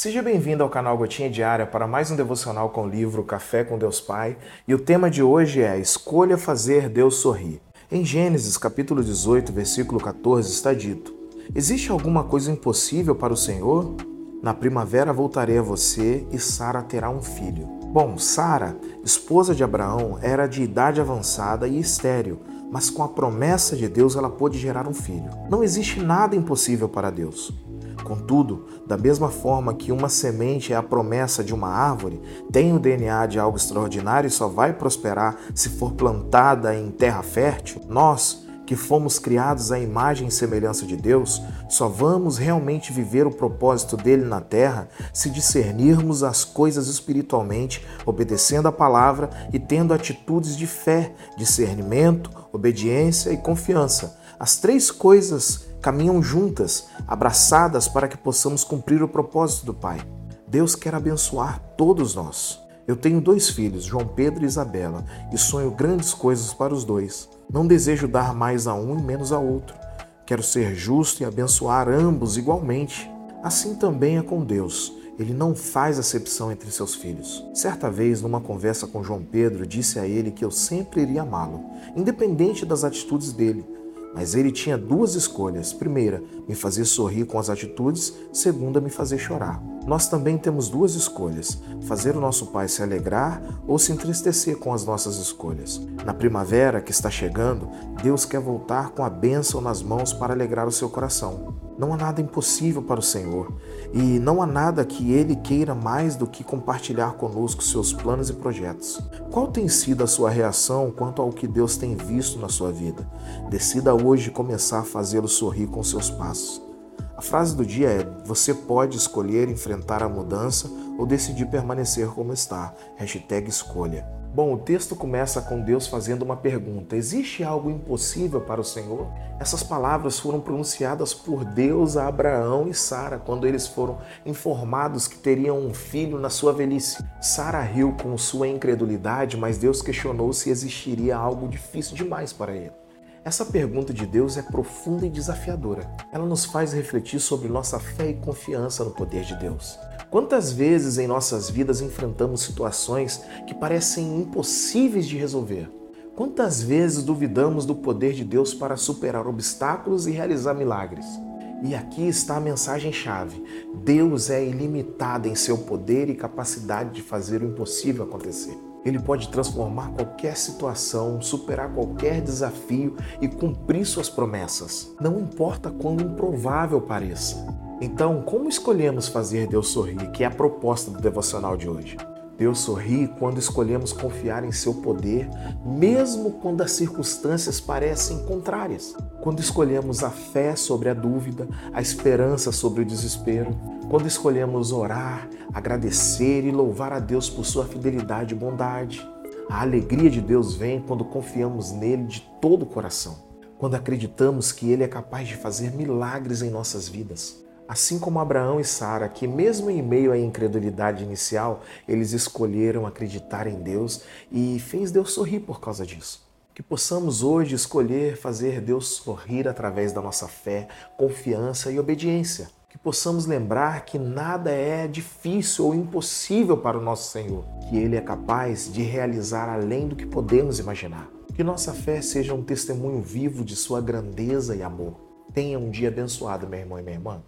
Seja bem-vindo ao canal Gotinha Diária para mais um devocional com o livro Café com Deus Pai. E o tema de hoje é Escolha fazer Deus sorrir. Em Gênesis capítulo 18, versículo 14 está dito: Existe alguma coisa impossível para o Senhor? Na primavera voltarei a você e Sara terá um filho. Bom, Sara, esposa de Abraão, era de idade avançada e estéril, mas com a promessa de Deus ela pôde gerar um filho. Não existe nada impossível para Deus. Contudo, da mesma forma que uma semente é a promessa de uma árvore, tem o DNA de algo extraordinário e só vai prosperar se for plantada em terra fértil, nós, que fomos criados à imagem e semelhança de Deus, só vamos realmente viver o propósito dele na terra se discernirmos as coisas espiritualmente, obedecendo a palavra e tendo atitudes de fé, discernimento, obediência e confiança. As três coisas caminham juntas, abraçadas para que possamos cumprir o propósito do Pai. Deus quer abençoar todos nós. Eu tenho dois filhos, João Pedro e Isabela, e sonho grandes coisas para os dois. Não desejo dar mais a um e menos a outro. Quero ser justo e abençoar ambos igualmente. Assim também é com Deus. Ele não faz acepção entre seus filhos. Certa vez, numa conversa com João Pedro, disse a ele que eu sempre iria amá-lo, independente das atitudes dele. Mas ele tinha duas escolhas: primeira, me fazer sorrir com as atitudes, segunda, me fazer chorar. Nós também temos duas escolhas: fazer o nosso pai se alegrar ou se entristecer com as nossas escolhas. Na primavera que está chegando, Deus quer voltar com a bênção nas mãos para alegrar o seu coração. Não há nada impossível para o Senhor e não há nada que Ele queira mais do que compartilhar conosco seus planos e projetos. Qual tem sido a sua reação quanto ao que Deus tem visto na sua vida? Decida hoje começar a fazê-lo sorrir com seus passos. A frase do dia é: Você pode escolher enfrentar a mudança ou decidir permanecer como está. Hashtag escolha. Bom, o texto começa com Deus fazendo uma pergunta: Existe algo impossível para o Senhor? Essas palavras foram pronunciadas por Deus a Abraão e Sara quando eles foram informados que teriam um filho na sua velhice. Sara riu com sua incredulidade, mas Deus questionou se existiria algo difícil demais para ele. Essa pergunta de Deus é profunda e desafiadora. Ela nos faz refletir sobre nossa fé e confiança no poder de Deus. Quantas vezes em nossas vidas enfrentamos situações que parecem impossíveis de resolver? Quantas vezes duvidamos do poder de Deus para superar obstáculos e realizar milagres? E aqui está a mensagem-chave: Deus é ilimitado em seu poder e capacidade de fazer o impossível acontecer. Ele pode transformar qualquer situação, superar qualquer desafio e cumprir suas promessas. Não importa quão improvável pareça. Então, como escolhemos fazer Deus sorrir, que é a proposta do devocional de hoje? Deus sorri quando escolhemos confiar em seu poder, mesmo quando as circunstâncias parecem contrárias. Quando escolhemos a fé sobre a dúvida, a esperança sobre o desespero. Quando escolhemos orar, agradecer e louvar a Deus por sua fidelidade e bondade. A alegria de Deus vem quando confiamos nele de todo o coração. Quando acreditamos que ele é capaz de fazer milagres em nossas vidas. Assim como Abraão e Sara, que mesmo em meio à incredulidade inicial, eles escolheram acreditar em Deus e fez Deus sorrir por causa disso. Que possamos hoje escolher fazer Deus sorrir através da nossa fé, confiança e obediência. Que possamos lembrar que nada é difícil ou impossível para o nosso Senhor, que Ele é capaz de realizar além do que podemos imaginar. Que nossa fé seja um testemunho vivo de Sua grandeza e amor. Tenha um dia abençoado, meu irmão e minha irmã.